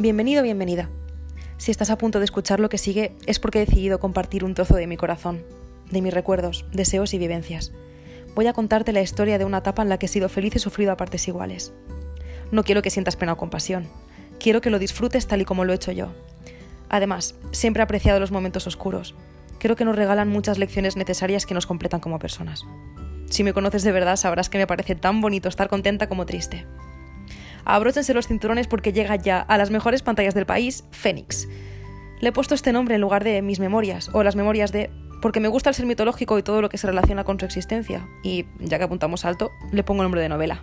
Bienvenido, bienvenida. Si estás a punto de escuchar lo que sigue es porque he decidido compartir un trozo de mi corazón, de mis recuerdos, deseos y vivencias. Voy a contarte la historia de una etapa en la que he sido feliz y sufrido a partes iguales. No quiero que sientas pena o compasión, quiero que lo disfrutes tal y como lo he hecho yo. Además, siempre he apreciado los momentos oscuros. Creo que nos regalan muchas lecciones necesarias que nos completan como personas. Si me conoces de verdad sabrás que me parece tan bonito estar contenta como triste abróchense los cinturones porque llega ya a las mejores pantallas del país, Fénix. Le he puesto este nombre en lugar de mis memorias o las memorias de... porque me gusta el ser mitológico y todo lo que se relaciona con su existencia. Y ya que apuntamos alto, le pongo el nombre de novela.